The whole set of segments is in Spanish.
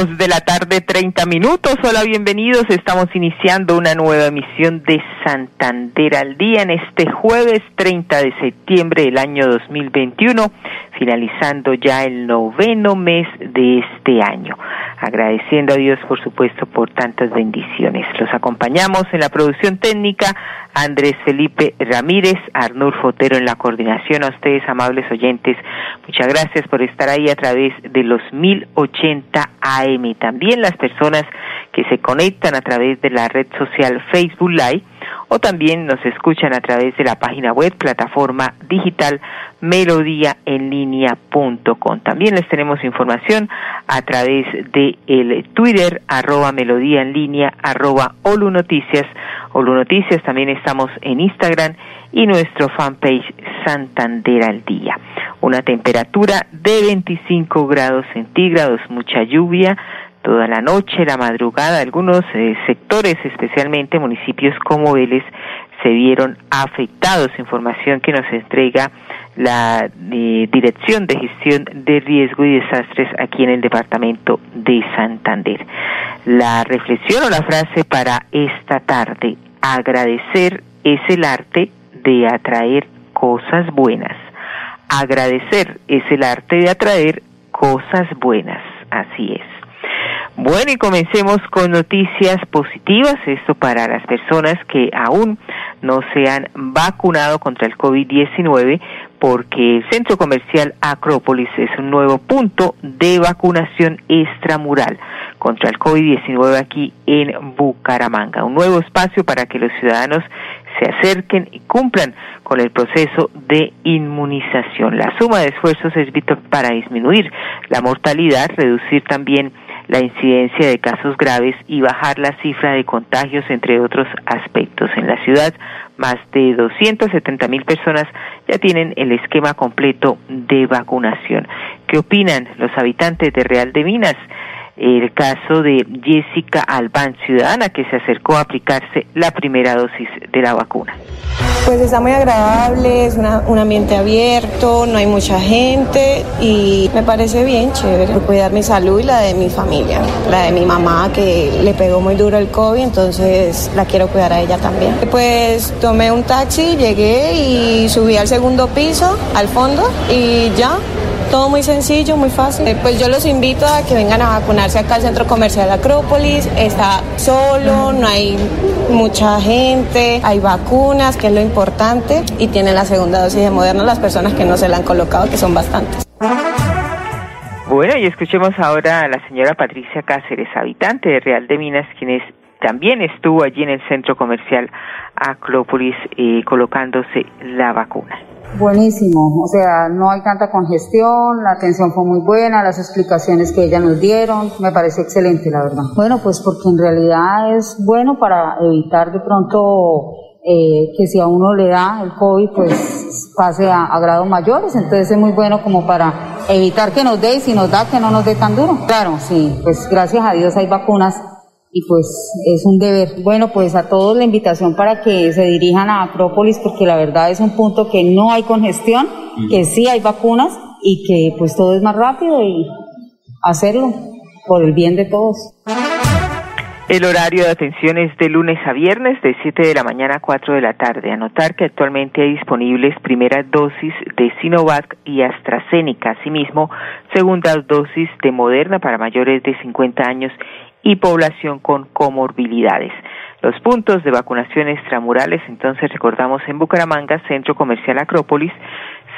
Dos de la tarde, 30 minutos. Hola, bienvenidos. Estamos iniciando una nueva emisión de Santander al Día en este jueves 30 de septiembre del año 2021, finalizando ya el noveno mes de este año. Agradeciendo a Dios, por supuesto, por tantas bendiciones. Los acompañamos en la producción técnica Andrés Felipe Ramírez, Arnur Fotero en la coordinación. A ustedes, amables oyentes, muchas gracias por estar ahí a través de los 1080 AM. También las personas que se conectan a través de la red social Facebook Live o también nos escuchan a través de la página web, plataforma digital melodíaenlínea.com. También les tenemos información a través de el Twitter, arroba melodía en línea, arroba Olu Noticias. Olu Noticias también estamos en Instagram y nuestro fanpage Santander al Día. Una temperatura de 25 grados centígrados, mucha lluvia, toda la noche, la madrugada, algunos eh, sectores, especialmente municipios como Vélez, se vieron afectados. Información que nos entrega la eh, Dirección de Gestión de Riesgo y Desastres aquí en el departamento de Santander. La reflexión o la frase para esta tarde, agradecer es el arte de atraer cosas buenas. Agradecer es el arte de atraer cosas buenas. Así es. Bueno, y comencemos con noticias positivas, esto para las personas que aún no se han vacunado contra el COVID-19, porque el centro comercial Acrópolis es un nuevo punto de vacunación extramural contra el COVID-19 aquí en Bucaramanga. Un nuevo espacio para que los ciudadanos se acerquen y cumplan con el proceso de inmunización. La suma de esfuerzos es vital para disminuir la mortalidad, reducir también la incidencia de casos graves y bajar la cifra de contagios, entre otros aspectos. En la ciudad, más de 270 mil personas ya tienen el esquema completo de vacunación. ¿Qué opinan los habitantes de Real de Minas? El caso de Jessica Albán, ciudadana que se acercó a aplicarse la primera dosis de la vacuna. Pues está muy agradable, es un ambiente abierto, no hay mucha gente y me parece bien chévere cuidar mi salud y la de mi familia, la de mi mamá que le pegó muy duro el COVID, entonces la quiero cuidar a ella también. Pues tomé un taxi, llegué y subí al segundo piso, al fondo y ya todo muy sencillo, muy fácil. Eh, pues yo los invito a que vengan a vacunarse acá al Centro Comercial Acrópolis. Está solo, no hay mucha gente, hay vacunas, que es lo importante, y tienen la segunda dosis de Moderna las personas que no se la han colocado, que son bastantes. Bueno, y escuchemos ahora a la señora Patricia Cáceres, habitante de Real de Minas, quien es, también estuvo allí en el centro comercial Acrópolis eh, colocándose la vacuna. Buenísimo, o sea, no hay tanta congestión, la atención fue muy buena, las explicaciones que ella nos dieron, me parece excelente, la verdad. Bueno, pues porque en realidad es bueno para evitar de pronto eh, que si a uno le da el COVID, pues pase a, a, grados mayores, entonces es muy bueno como para evitar que nos dé y si nos da que no nos dé tan duro. Claro, sí, pues gracias a Dios hay vacunas y pues es un deber. Bueno, pues a todos la invitación para que se dirijan a Acrópolis porque la verdad es un punto que no hay congestión, que sí hay vacunas y que pues todo es más rápido y hacerlo por el bien de todos. El horario de atención es de lunes a viernes de 7 de la mañana a 4 de la tarde. Anotar que actualmente hay disponibles primeras dosis de Sinovac y AstraZeneca, asimismo segundas dosis de Moderna para mayores de 50 años y población con comorbilidades. Los puntos de vacunación extramurales, entonces recordamos en Bucaramanga, Centro Comercial Acrópolis,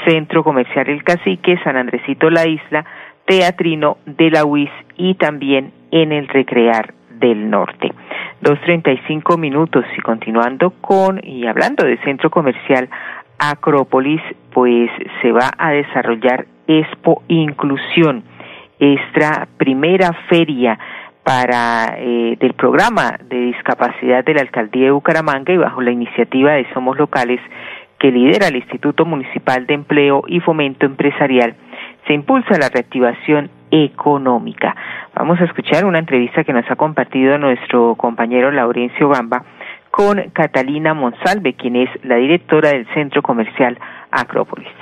Centro Comercial El Cacique, San Andresito La Isla, Teatrino de la UIS y también en el Recrear del Norte. Dos treinta y cinco minutos y continuando con y hablando de Centro Comercial Acrópolis, pues se va a desarrollar Expo Inclusión esta primera feria para eh, del programa de discapacidad de la alcaldía de Bucaramanga y bajo la iniciativa de Somos Locales que lidera el Instituto Municipal de Empleo y Fomento Empresarial, se impulsa la reactivación económica. Vamos a escuchar una entrevista que nos ha compartido nuestro compañero Laurencio Gamba con Catalina Monsalve, quien es la directora del Centro Comercial Acrópolis.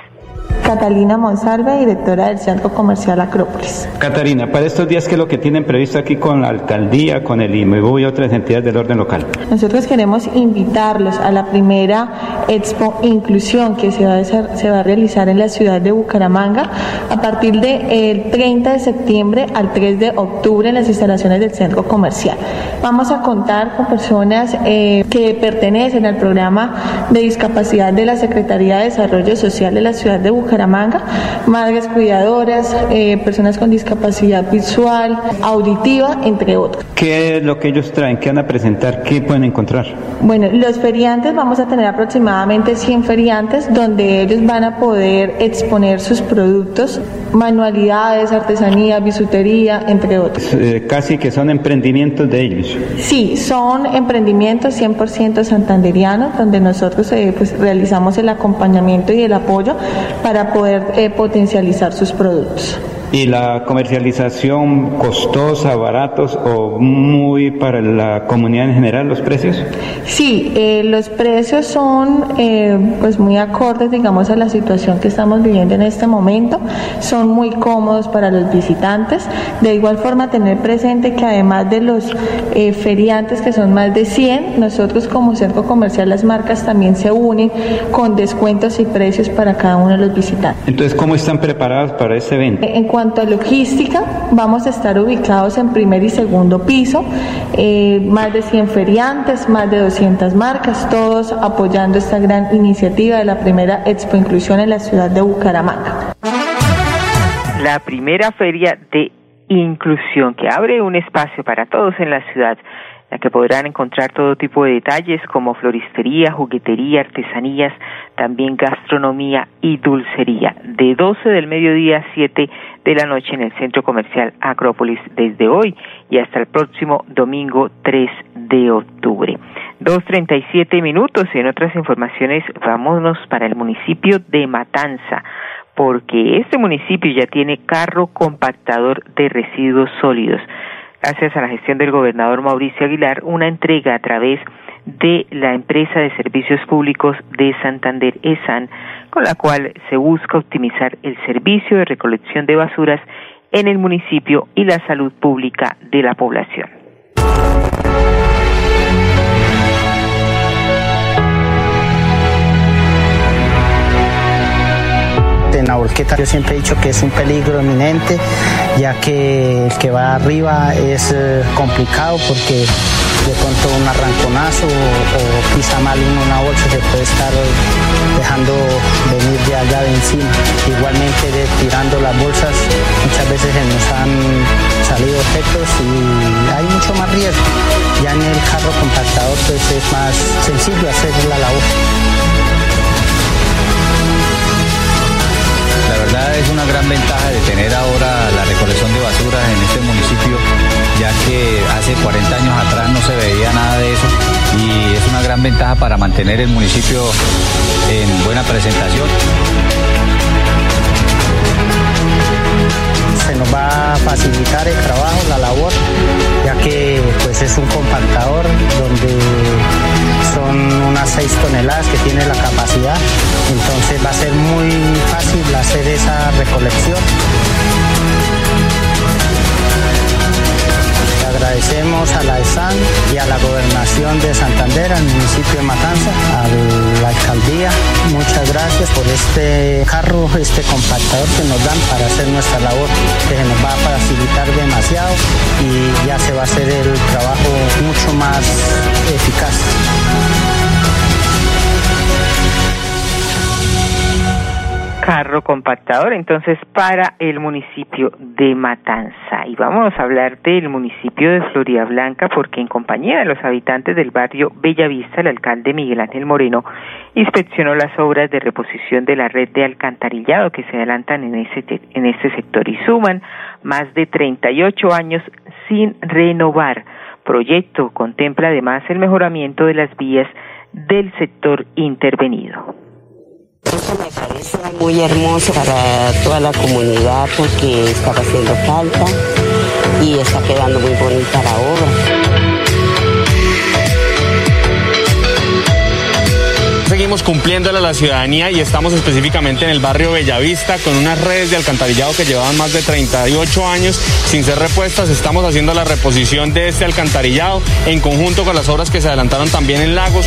Catalina Monsalve, directora del Centro Comercial Acrópolis. Catalina, para estos días, ¿qué es lo que tienen previsto aquí con la alcaldía, con el IMEBU y otras entidades del orden local? Nosotros queremos invitarlos a la primera Expo Inclusión que se va a, se va a realizar en la ciudad de Bucaramanga a partir del 30 de septiembre al 3 de octubre en las instalaciones del Centro Comercial. Vamos a contar con personas eh, que pertenecen al programa de discapacidad de la Secretaría de Desarrollo Social de la ciudad de Bucaramanga madres cuidadoras, eh, personas con discapacidad visual, auditiva, entre otros. ¿Qué es lo que ellos traen? ¿Qué van a presentar? ¿Qué pueden encontrar? Bueno, los feriantes, vamos a tener aproximadamente 100 feriantes donde ellos van a poder exponer sus productos, manualidades, artesanía, bisutería, entre otros. Eh, casi que son emprendimientos de ellos. Sí, son emprendimientos 100% santanderianos donde nosotros eh, pues, realizamos el acompañamiento y el apoyo para poder eh, potencializar sus productos y la comercialización costosa, baratos o muy para la comunidad en general los precios? Sí, eh, los precios son eh, pues muy acordes, digamos, a la situación que estamos viviendo en este momento. Son muy cómodos para los visitantes. De igual forma, tener presente que además de los eh, feriantes, que son más de 100, nosotros como centro comercial, las marcas también se unen con descuentos y precios para cada uno de los visitantes. Entonces, ¿cómo están preparados para este evento? En cuanto a logística, vamos a estar ubicados en primer y segundo piso, eh, más de 100 feriantes, más de 200 marcas, todos apoyando esta gran iniciativa de la primera Expo Inclusión en la ciudad de Bucaramanga. La primera feria de inclusión que abre un espacio para todos en la ciudad la que podrán encontrar todo tipo de detalles como floristería, juguetería, artesanías, también gastronomía y dulcería, de 12 del mediodía a 7 de la noche en el Centro Comercial Acrópolis desde hoy y hasta el próximo domingo 3 de octubre. 2.37 minutos y en otras informaciones vámonos para el municipio de Matanza porque este municipio ya tiene carro compactador de residuos sólidos. Gracias a la gestión del gobernador Mauricio Aguilar, una entrega a través de la empresa de servicios públicos de Santander ESAN, con la cual se busca optimizar el servicio de recolección de basuras en el municipio y la salud pública de la población. En la volqueta yo siempre he dicho que es un peligro eminente, ya que el que va arriba es eh, complicado porque de pronto un arranconazo o, pisa mal uno una bolsa se puede estar dejando venir de allá de encima. Igualmente tirando las bolsas muchas veces se nos han salido efectos y hay mucho más riesgo. Ya en el carro compactador pues es más sencillo hacer la labor. Es una gran ventaja de tener ahora la recolección de basuras en este municipio, ya que hace 40 años atrás no se veía nada de eso y es una gran ventaja para mantener el municipio en buena presentación. Se nos va a facilitar el trabajo, la labor, ya que pues es un compactador donde son unas 6 toneladas que tiene la capacidad, entonces va a ser muy fácil hacer esa recolección. Agradecemos a la ESAN y a la Gobernación de Santander, al municipio de Matanza, a la alcaldía. Muchas gracias por este carro, este compactador que nos dan para hacer nuestra labor, que se nos va a facilitar demasiado y ya se va a hacer el trabajo mucho más eficaz. Carro compactador entonces para el municipio de Matanza. Y vamos a hablar del municipio de Florida Blanca porque en compañía de los habitantes del barrio Bellavista, el alcalde Miguel Ángel Moreno inspeccionó las obras de reposición de la red de alcantarillado que se adelantan en, ese, en este sector y suman más de 38 años sin renovar. Proyecto contempla además el mejoramiento de las vías del sector intervenido. Esto me parece muy hermoso para toda la comunidad porque está haciendo falta y está quedando muy bonita la obra. Seguimos cumpliéndole a la ciudadanía y estamos específicamente en el barrio Bellavista con unas redes de alcantarillado que llevaban más de 38 años sin ser repuestas. Estamos haciendo la reposición de este alcantarillado en conjunto con las obras que se adelantaron también en Lagos.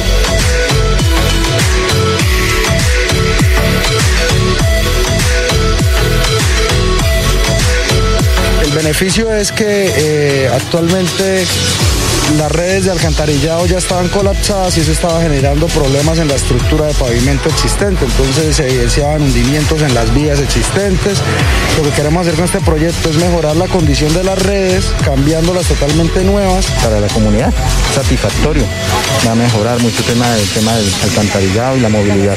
Beneficio es que eh, actualmente las redes de alcantarillado ya estaban colapsadas y eso estaba generando problemas en la estructura de pavimento existente. Entonces se evidenciaban hundimientos en las vías existentes. Lo que queremos hacer con este proyecto es mejorar la condición de las redes, cambiándolas totalmente nuevas. Para la comunidad, satisfactorio. Va a mejorar mucho el tema del, tema del alcantarillado y la movilidad.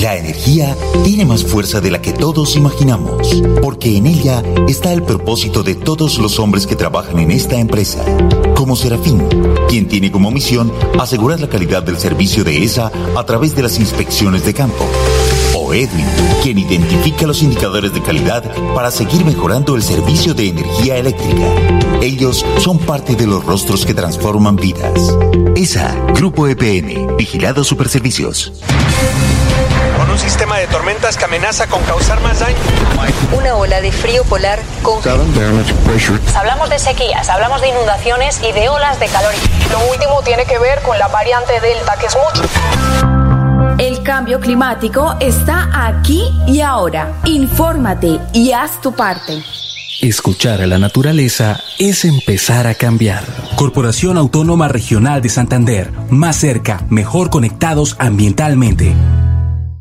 La energía tiene más fuerza de la que todos imaginamos, porque en ella está el propósito de todos los hombres que trabajan en esta empresa, como Serafín, quien tiene como misión asegurar la calidad del servicio de ESA a través de las inspecciones de campo. O Edwin, quien identifica los indicadores de calidad para seguir mejorando el servicio de energía eléctrica. Ellos son parte de los rostros que transforman vidas. ESA, Grupo EPN, Vigilado Superservicios un sistema de tormentas que amenaza con causar más daño. Una ola de frío polar con... Hablamos de sequías, hablamos de inundaciones y de olas de calor. Lo último tiene que ver con la variante Delta, que es mucho. El cambio climático está aquí y ahora. Infórmate y haz tu parte. Escuchar a la naturaleza es empezar a cambiar. Corporación Autónoma Regional de Santander. Más cerca, mejor conectados ambientalmente.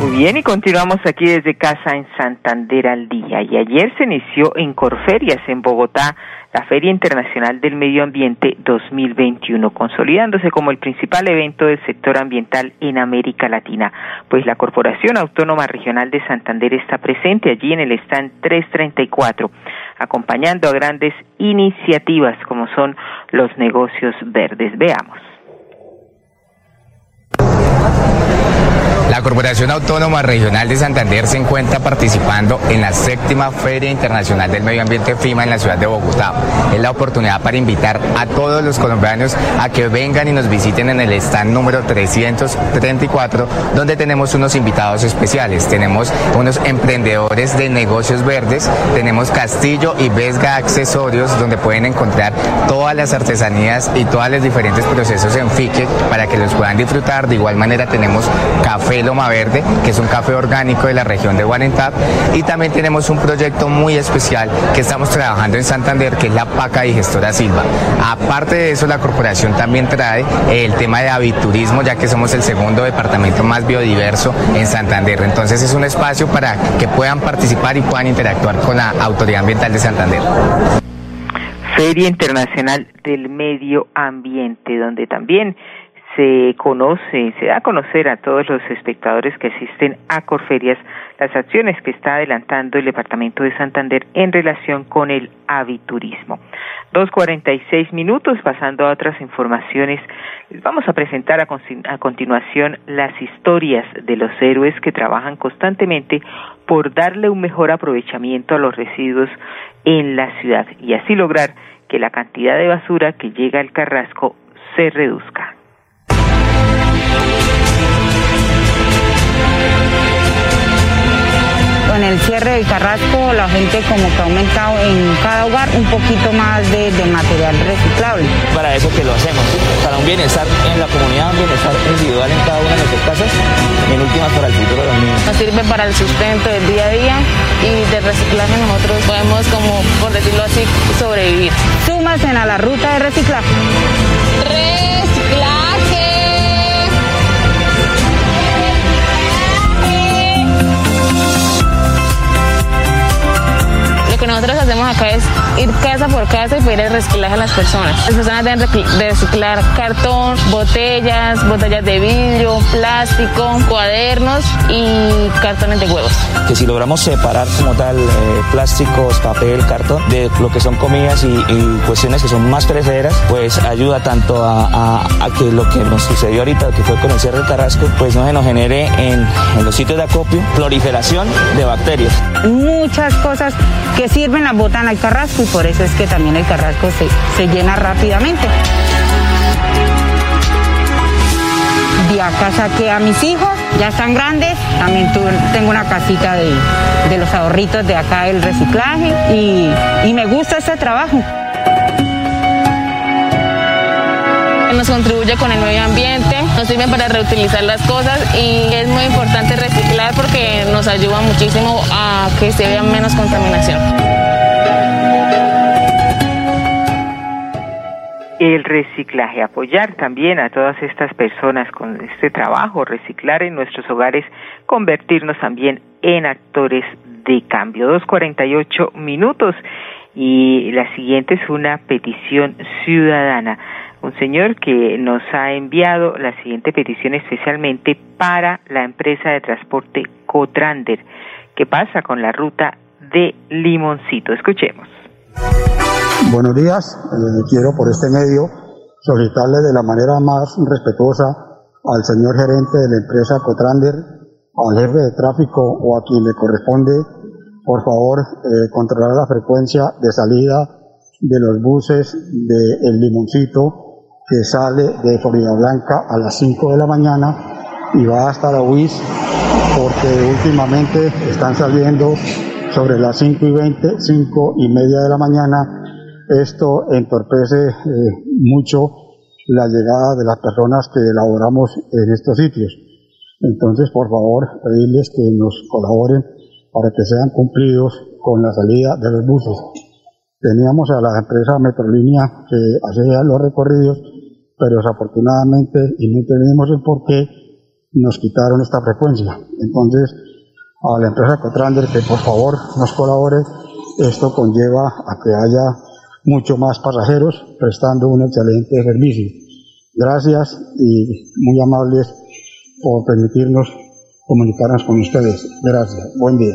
Muy bien, y continuamos aquí desde casa en Santander al día. Y ayer se inició en Corferias, en Bogotá, la Feria Internacional del Medio Ambiente 2021, consolidándose como el principal evento del sector ambiental en América Latina, pues la Corporación Autónoma Regional de Santander está presente allí en el stand 334, acompañando a grandes iniciativas como son los negocios verdes. Veamos. La Corporación Autónoma Regional de Santander se encuentra participando en la séptima Feria Internacional del Medio Ambiente FIMA en la ciudad de Bogotá. Es la oportunidad para invitar a todos los colombianos a que vengan y nos visiten en el stand número 334, donde tenemos unos invitados especiales. Tenemos unos emprendedores de negocios verdes, tenemos Castillo y Vesga Accesorios, donde pueden encontrar todas las artesanías y todos los diferentes procesos en FICE para que los puedan disfrutar. De igual manera tenemos Café Loma Verde, que es un café orgánico de la región de Guarentap. Y también tenemos un proyecto muy especial que estamos trabajando en Santander, que es la Paca Digestora Silva. Aparte de eso, la corporación también trae el tema de aviturismo, ya que somos el segundo departamento más biodiverso en Santander. Entonces es un espacio para que puedan participar y puedan interactuar con la Autoridad Ambiental de Santander. Feria Internacional del Medio Ambiente, donde también se conoce, se da a conocer a todos los espectadores que asisten a Corferias las acciones que está adelantando el Departamento de Santander en relación con el aviturismo. Dos cuarenta y seis minutos, pasando a otras informaciones, vamos a presentar a continuación las historias de los héroes que trabajan constantemente por darle un mejor aprovechamiento a los residuos en la ciudad y así lograr que la cantidad de basura que llega al Carrasco se reduzca. El cierre del Carrasco la gente como que ha aumentado en cada hogar un poquito más de, de material reciclable. Para eso que lo hacemos, para un bienestar en la comunidad, un bienestar individual en cada una de nuestras casas, en últimas para el futuro de los niños. Nos sirve para el sustento del día a día y de reciclaje nosotros podemos como, por decirlo así, sobrevivir. Súmasen a la ruta de reciclaje. Reciclaje. Acá es ir casa por casa y pedir el reciclaje a las personas. Las personas deben de reciclar cartón, botellas, botellas de vidrio, plástico, cuadernos y cartones de huevos. Que si logramos separar como tal eh, plásticos, papel, cartón, de lo que son comidas y, y cuestiones que son más perecederas, pues ayuda tanto a, a, a, que lo que nos sucedió ahorita, que fue con el cierre del Carrasco, pues no se nos genere en, en los sitios de acopio proliferación de bacterias. Muchas cosas que sirven las botan al carrasco y por eso es que también el carrasco se, se llena rápidamente. De acá saqué a mis hijos, ya están grandes, también tu, tengo una casita de, de, los ahorritos de acá del reciclaje y, y me gusta este trabajo. nos contribuye con el medio ambiente, nos sirven para reutilizar las cosas y es muy importante reciclar porque nos ayuda muchísimo a que se vea menos contaminación. El reciclaje, apoyar también a todas estas personas con este trabajo, reciclar en nuestros hogares, convertirnos también en actores de cambio. 2.48 minutos y la siguiente es una petición ciudadana. Un señor que nos ha enviado la siguiente petición especialmente para la empresa de transporte Cotrander. ¿Qué pasa con la ruta de Limoncito? Escuchemos. Buenos días, eh, quiero por este medio solicitarle de la manera más respetuosa al señor gerente de la empresa Cotrander, al jefe de tráfico o a quien le corresponde, por favor, eh, controlar la frecuencia de salida de los buses de El Limoncito que sale de Florida Blanca a las 5 de la mañana y va hasta la UIS porque últimamente están saliendo sobre las 5 y 20, 5 y media de la mañana. Esto entorpece eh, mucho la llegada de las personas que elaboramos en estos sitios. Entonces, por favor, pedirles que nos colaboren para que sean cumplidos con la salida de los buses. Teníamos a la empresa Metrolínea que hacía los recorridos, pero desafortunadamente, y no entendemos el por qué, nos quitaron esta frecuencia. Entonces, a la empresa Cotrander que por favor nos colabore, esto conlleva a que haya mucho más pasajeros prestando un excelente servicio. Gracias y muy amables por permitirnos comunicarnos con ustedes. Gracias. Buen día.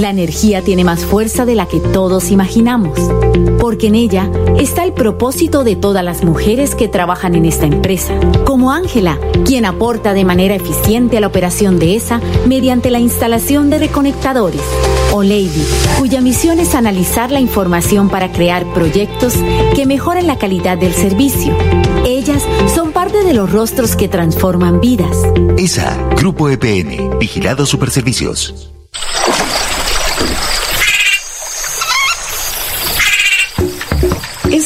La energía tiene más fuerza de la que todos imaginamos, porque en ella está el propósito de todas las mujeres que trabajan en esta empresa, como Ángela, quien aporta de manera eficiente a la operación de esa mediante la instalación de reconectadores, o Lady, cuya misión es analizar la información para crear proyectos que mejoren la calidad del servicio. Ellas son parte de los rostros que transforman vidas. ESA, Grupo EPN, Vigilado Superservicios.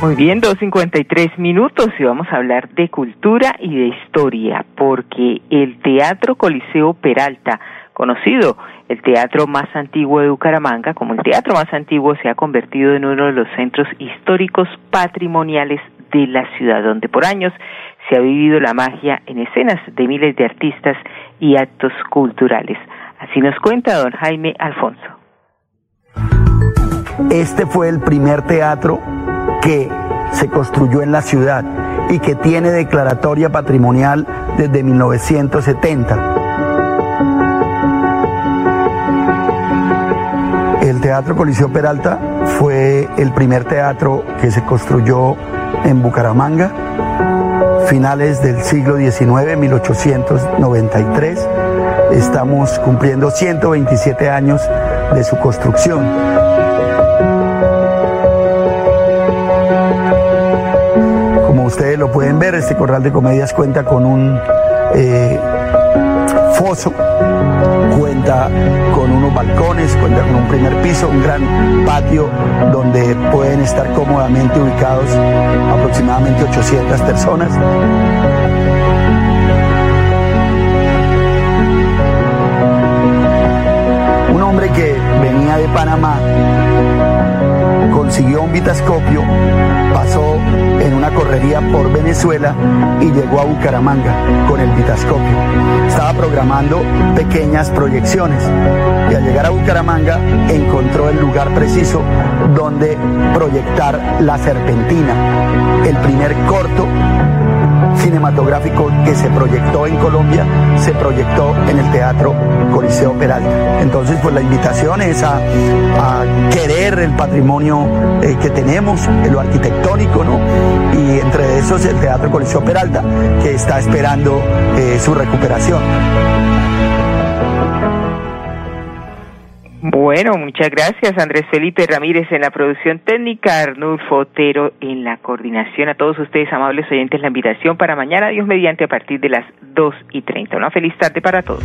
Muy bien, 2.53 minutos y vamos a hablar de cultura y de historia, porque el Teatro Coliseo Peralta, conocido el teatro más antiguo de Bucaramanga, como el teatro más antiguo, se ha convertido en uno de los centros históricos patrimoniales de la ciudad, donde por años se ha vivido la magia en escenas de miles de artistas y actos culturales. Así nos cuenta don Jaime Alfonso. Este fue el primer teatro que se construyó en la ciudad y que tiene declaratoria patrimonial desde 1970. El Teatro Coliseo Peralta fue el primer teatro que se construyó en Bucaramanga, finales del siglo XIX, 1893. Estamos cumpliendo 127 años de su construcción. Ustedes lo pueden ver, este corral de comedias cuenta con un eh, foso, cuenta con unos balcones, cuenta con un primer piso, un gran patio donde pueden estar cómodamente ubicados aproximadamente 800 personas. Un hombre que venía de Panamá consiguió un vitascopio, pasó en una correría por Venezuela y llegó a Bucaramanga con el vitascopio. Estaba programando pequeñas proyecciones y al llegar a Bucaramanga encontró el lugar preciso donde proyectar La Serpentina, el primer corto cinematográfico que se proyectó en Colombia se proyectó en el Teatro Coliseo Peralta. Entonces, pues la invitación es a, querer el patrimonio eh, que tenemos, lo arquitectónico, ¿no? Y entre esos el Teatro Coliseo Peralta, que está esperando eh, su recuperación. Bueno, muchas gracias Andrés Felipe Ramírez en la producción técnica, Arnulfo Otero en la coordinación. A todos ustedes, amables oyentes, la invitación para mañana, Dios mediante, a partir de las dos y treinta. Una feliz tarde para todos.